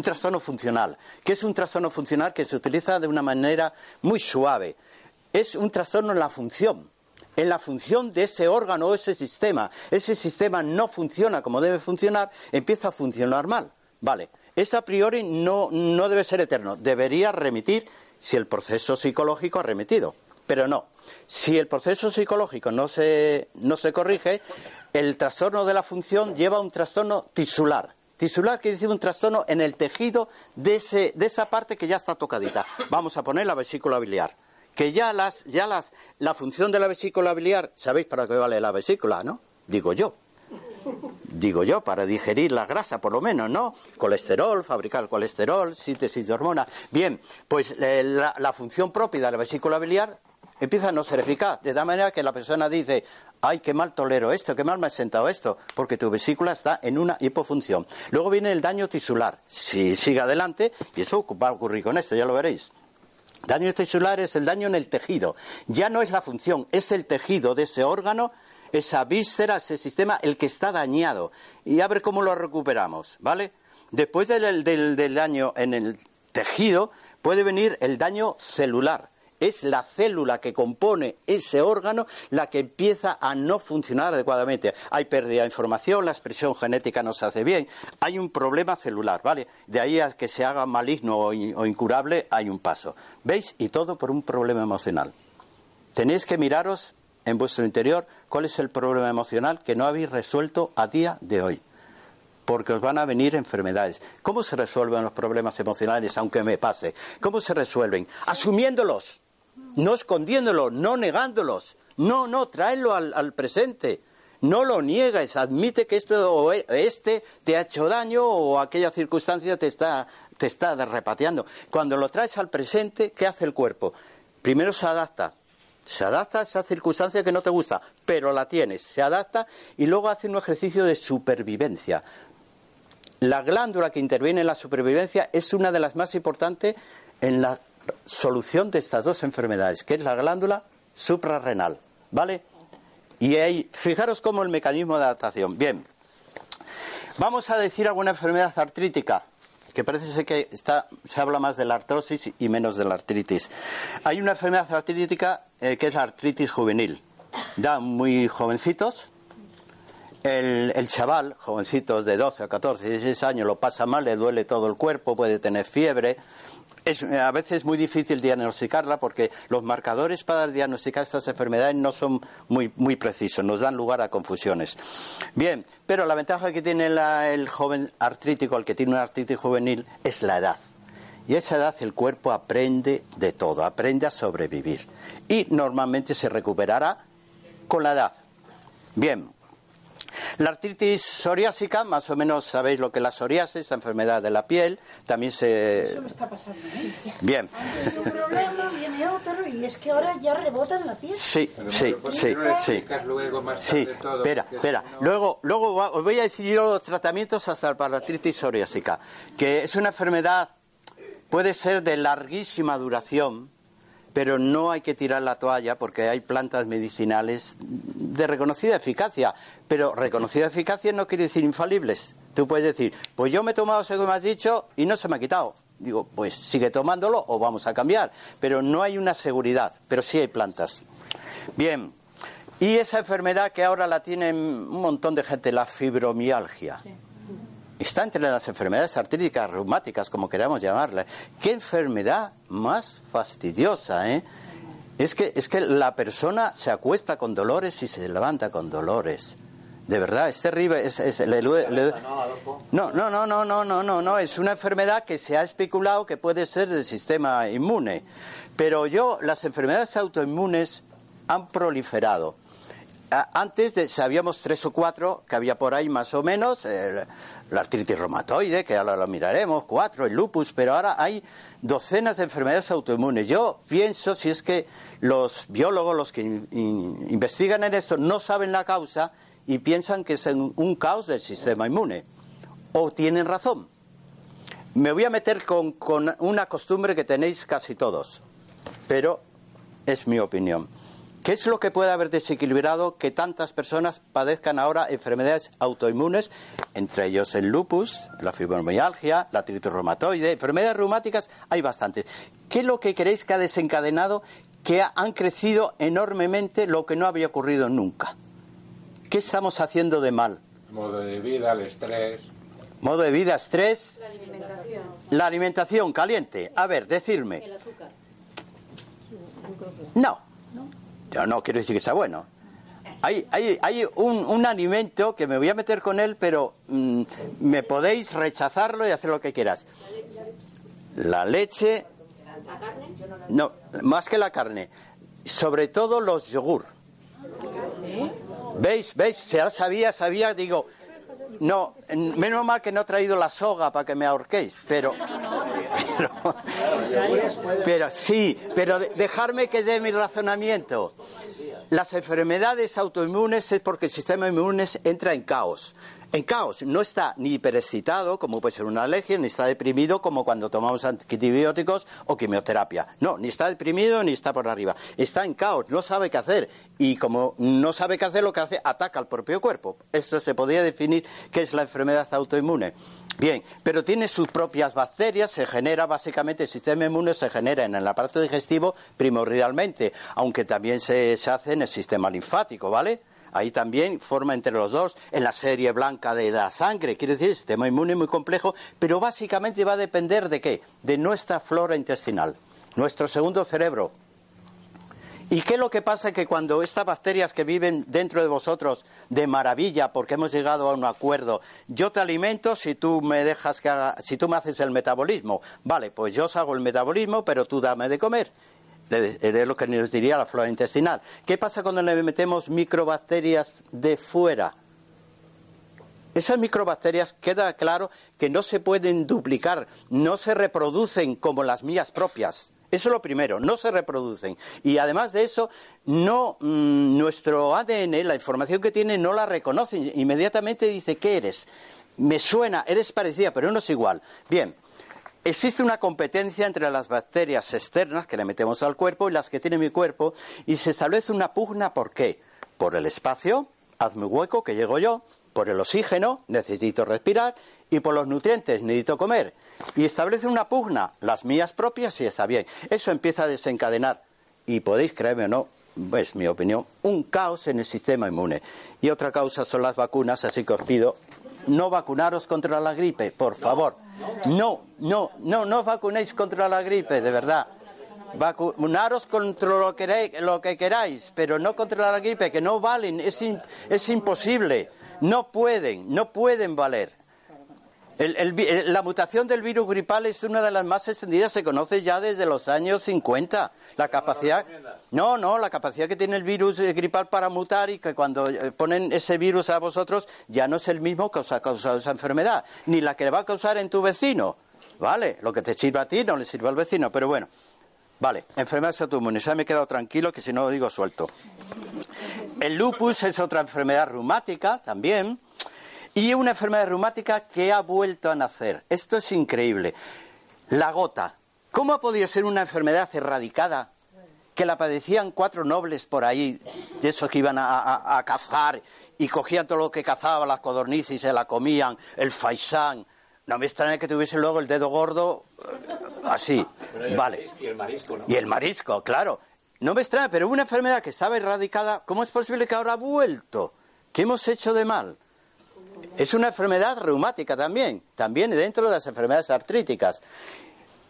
un trastorno funcional. ¿Qué es un trastorno funcional que se utiliza de una manera muy suave? Es un trastorno en la función, en la función de ese órgano o ese sistema. Ese sistema no funciona como debe funcionar, empieza a funcionar mal. Vale, esto a priori no, no debe ser eterno, debería remitir si el proceso psicológico ha remitido, pero no. Si el proceso psicológico no se, no se corrige, el trastorno de la función lleva a un trastorno tisular. Tisular quiere decir un trastorno en el tejido de, ese, de esa parte que ya está tocadita. Vamos a poner la vesícula biliar. Que ya, las, ya las, la función de la vesícula biliar, ¿sabéis para qué vale la vesícula, no? Digo yo. Digo yo, para digerir la grasa, por lo menos, ¿no? Colesterol, fabricar colesterol, síntesis de hormonas. Bien, pues eh, la, la función propia de la vesícula biliar empieza a no ser eficaz, de tal manera que la persona dice, ay, qué mal tolero esto, qué mal me ha sentado esto, porque tu vesícula está en una hipofunción. Luego viene el daño tisular. Si sigue adelante, y eso va a ocurrir con esto, ya lo veréis. Daño tisular es el daño en el tejido. Ya no es la función, es el tejido de ese órgano, esa víscera, ese sistema, el que está dañado. Y a ver cómo lo recuperamos, ¿vale? Después del, del, del daño en el tejido, puede venir el daño celular es la célula que compone ese órgano la que empieza a no funcionar adecuadamente. Hay pérdida de información, la expresión genética no se hace bien, hay un problema celular, ¿vale? De ahí a que se haga maligno o, incurable hay un paso. ¿Veis? Y todo por un problema emocional. Tenéis que miraros en vuestro interior cuál es el problema emocional que no habéis resuelto a día de hoy porque os van a venir enfermedades. ¿Cómo se resuelven los problemas emocionales, aunque me pase? ¿Cómo se resuelven? Asumiéndolos no escondiéndolo, no negándolos, no, no, tráelo al, presente. No lo niegues, admite que esto o e, este te ha hecho daño o aquella circunstancia te está, te está repateando. Cuando lo traes al presente, ¿qué hace el cuerpo? Primero se adapta, se adapta a esa circunstancia que no te gusta, pero la tienes, se adapta y luego hace un ejercicio de supervivencia. La glándula que interviene en la supervivencia es una de las más importantes en la solución de estas dos enfermedades, que es la glándula suprarrenal. ¿Vale? Y ahí, fijaros cómo el mecanismo de adaptación. Bien, vamos a decir alguna enfermedad artrítica, que parece ser que está, se habla más de la artrosis y menos de la artritis. Hay una enfermedad artrítica eh, que es la artritis juvenil. Da muy jovencitos. El, el, chaval, jovencitos de 12 a 14, 16 años, lo pasa mal, le duele todo el cuerpo, puede tener fiebre, es a veces muy difícil diagnosticarla porque los marcadores para diagnosticar estas enfermedades no son muy, muy precisos, nos dan lugar a confusiones. Bien, pero la ventaja que tiene el joven artrítico, el que tiene una artritis juvenil, es la edad. Y esa edad el cuerpo aprende de todo, aprende a sobrevivir. Y normalmente se recuperará con la edad. Bien, la artritis psoriásica, más o menos sabéis lo que es la psoriasis, la enfermedad de la piel, también se... Eso me está pasando mí. Bien. Antes un problema, viene otro y es que ahora ya rebota en la piel. Sí, sí, sí, sí. Luego, más Sí, todo, espera, espera. no- Luego, luego os voy a decir yo los tratamientos hasta para la artritis psoriásica, que es una enfermedad, puede ser de larguísima duración, pero no hay que tirar la toalla porque hay plantas medicinales de reconocida eficacia. Pero reconocida eficacia no quiere decir infalibles. Tú puedes decir, pues yo me he tomado eso que me has dicho y no se me ha quitado. Digo, pues sigue tomándolo o vamos a cambiar. Pero no hay una seguridad, pero sí hay plantas. Bien, y esa enfermedad que ahora la tienen un montón de gente, la fibromialgia. Está entre las enfermedades artríticas, reumáticas, como queramos llamarla. ¿Qué enfermedad más fastidiosa, eh? Es que, es que la persona se acuesta con dolores y se levanta con dolores. De verdad, es terrible. Es, le- no, no, no, no, no, no, no, no. Es una enfermedad que se ha especulado que puede ser del sistema inmune. Pero yo, las enfermedades autoinmunes han proliferado. Antes de- sabíamos tres o cuatro que había por ahí más o menos, eh, la artritis reumatoide, que ahora lo miraremos, cuatro, el lupus, pero ahora hay docenas de enfermedades autoinmunes. Yo pienso, si es que los biólogos, los que in- in- investigan en esto, no saben la causa y piensan que es un, un caos del sistema inmune. O tienen razón. Me voy a meter con, con una costumbre que tenéis casi todos, pero es mi opinión. ¿Qué es lo que puede haber desequilibrado que tantas personas padezcan ahora enfermedades autoinmunes, entre ellos el lupus, la fibromialgia, la artritis reumatoide, enfermedades reumáticas, hay bastantes. ¿Qué es lo que creéis que ha desencadenado que ha- han crecido enormemente lo que no había ocurrido nunca? ¿Qué estamos haciendo de mal? Modo de vida, el estrés. Modo de vida, estrés. La alimentación. caliente. A ver, decirme. No. Yo no quiero decir que sea bueno. Hay, hay, hay un, un alimento que me voy a meter con él, pero mm, me podéis rechazarlo y hacer lo que quieras. La leche. No, más que la carne. Sobre todo los yogur. ¿Veis? ¿Veis? Ahora sabía, sabía, digo, no, en- menos mal que no he traído la soga para que me ahorquéis, pero, pero, sí, pero de- dejarme que dé mi razonamiento. Las enfermedades autoinmunes es porque el sistema inmune entra en caos. En caos, no está ni hiperexcitado, como puede ser una alergia, ni está deprimido, como cuando tomamos antibióticos o quimioterapia. No, ni está deprimido ni está por arriba. Está en caos, no sabe qué hacer. Y como no sabe qué hacer, lo que hace, ataca al propio cuerpo. Esto se podría definir que es la enfermedad autoinmune. Bien, pero tiene sus propias bacterias, se genera básicamente, el sistema inmune se genera en el aparato digestivo primordialmente, aunque también se, se hace en el sistema linfático, ¿vale? Ahí también forma entre los dos en la serie blanca de la sangre. Quiere decir, sistema inmune muy complejo, pero básicamente va a depender de qué? De nuestra flora intestinal, nuestro segundo cerebro. ¿Y qué es lo que pasa? Que cuando estas bacterias que viven dentro de vosotros de maravilla, porque hemos llegado a un acuerdo, yo te alimento si tú me dejas que haga, si tú me haces el metabolismo, vale, pues yo os hago el metabolismo, pero tú dame de comer. Es lo que nos diría la flora intestinal. ¿Qué pasa cuando le metemos microbacterias de fuera? Esas microbacterias queda claro que no se pueden duplicar, no se reproducen como las mías propias. Eso es lo primero, no se reproducen. Y además de eso, no mm, nuestro ADN, la información que tiene, no la reconoce. Inmediatamente dice, ¿qué eres? Me suena, eres parecida, pero no es igual. Bien, Existe una competencia entre las bacterias externas que le metemos al cuerpo y las que tiene mi cuerpo y se establece una pugna ¿por qué? Por el espacio, hazme hueco que llego yo, por el oxígeno, necesito respirar y por los nutrientes, necesito comer. Y establece una pugna, las mías propias y está bien. Eso empieza a desencadenar y podéis creerme o no, es mi opinión, un caos en el sistema inmune. Y otra causa son las vacunas, así que os pido no vacunaros contra la gripe, por favor. No, no, no, no os vacunéis contra la gripe, de verdad. Vacunaros contra lo que, queráis- pero no contra la gripe, que no valen, es imposible. No pueden, no pueden valer. El- el- la mutación del virus gripal es una de las más extendidas, se conoce ya desde los años 50. La capacidad. No, no, la capacidad que tiene el virus eh, gripal para mutar y que cuando eh, ponen ese virus a vosotros ya no es el mismo que os ha causado esa enfermedad, ni la que le va a causar en tu vecino. ¿Vale? Lo que te sirva a ti no le sirve al vecino, pero bueno. Vale, enfermedades autoinmunes. Ya me he quedado tranquilo que si no lo digo suelto. El lupus es otra enfermedad reumática también. Y una enfermedad reumática que ha vuelto a nacer. Esto es increíble. La gota. ¿Cómo ha podido ser una enfermedad erradicada que la padecían cuatro nobles por ahí, de esos que iban a, a- a cazar y cogían todo lo que cazaba, las codornices y se la comían, el faisán? No me extraña que tuviese luego el dedo gordo eh, así. Vale. Y el marisco, ¿no? Y el marisco, claro. No me extraña, pero una enfermedad que estaba erradicada, ¿cómo es posible que ahora ha vuelto? ¿Qué hemos hecho de mal? Es una enfermedad reumática también, también dentro de las enfermedades artríticas.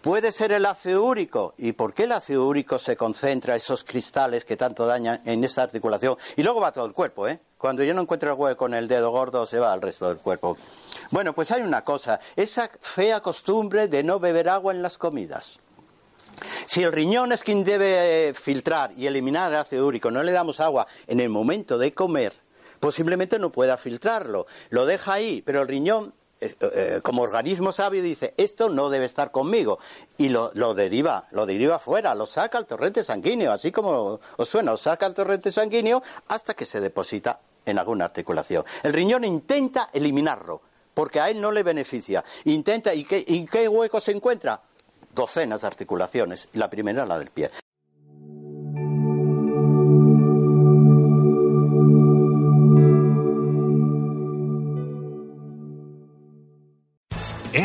Puede ser el ácido úrico. ¿Y por qué el ácido úrico se concentra esos cristales que tanto dañan en esta articulación? Y luego va todo el cuerpo, ¿eh? Cuando yo no encuentro el hueco con el dedo gordo, se va al resto del cuerpo. Bueno, pues hay una cosa, esa fea costumbre de no beber agua en las comidas. Si el riñón es quien debe filtrar y eliminar el ácido úrico, no le damos agua en el momento de comer, posiblemente no pueda filtrarlo. Lo deja ahí, pero el riñón eh, como organismo sabio dice, esto no debe estar conmigo. Y lo, deriva, lo deriva fuera, lo saca al torrente sanguíneo, así como os suena, lo saca al torrente sanguíneo hasta que se deposita en alguna articulación. El riñón intenta eliminarlo, porque a él no le beneficia. Intenta, ¿y qué, y qué hueco se encuentra? Docenas de articulaciones, la primera la del pie.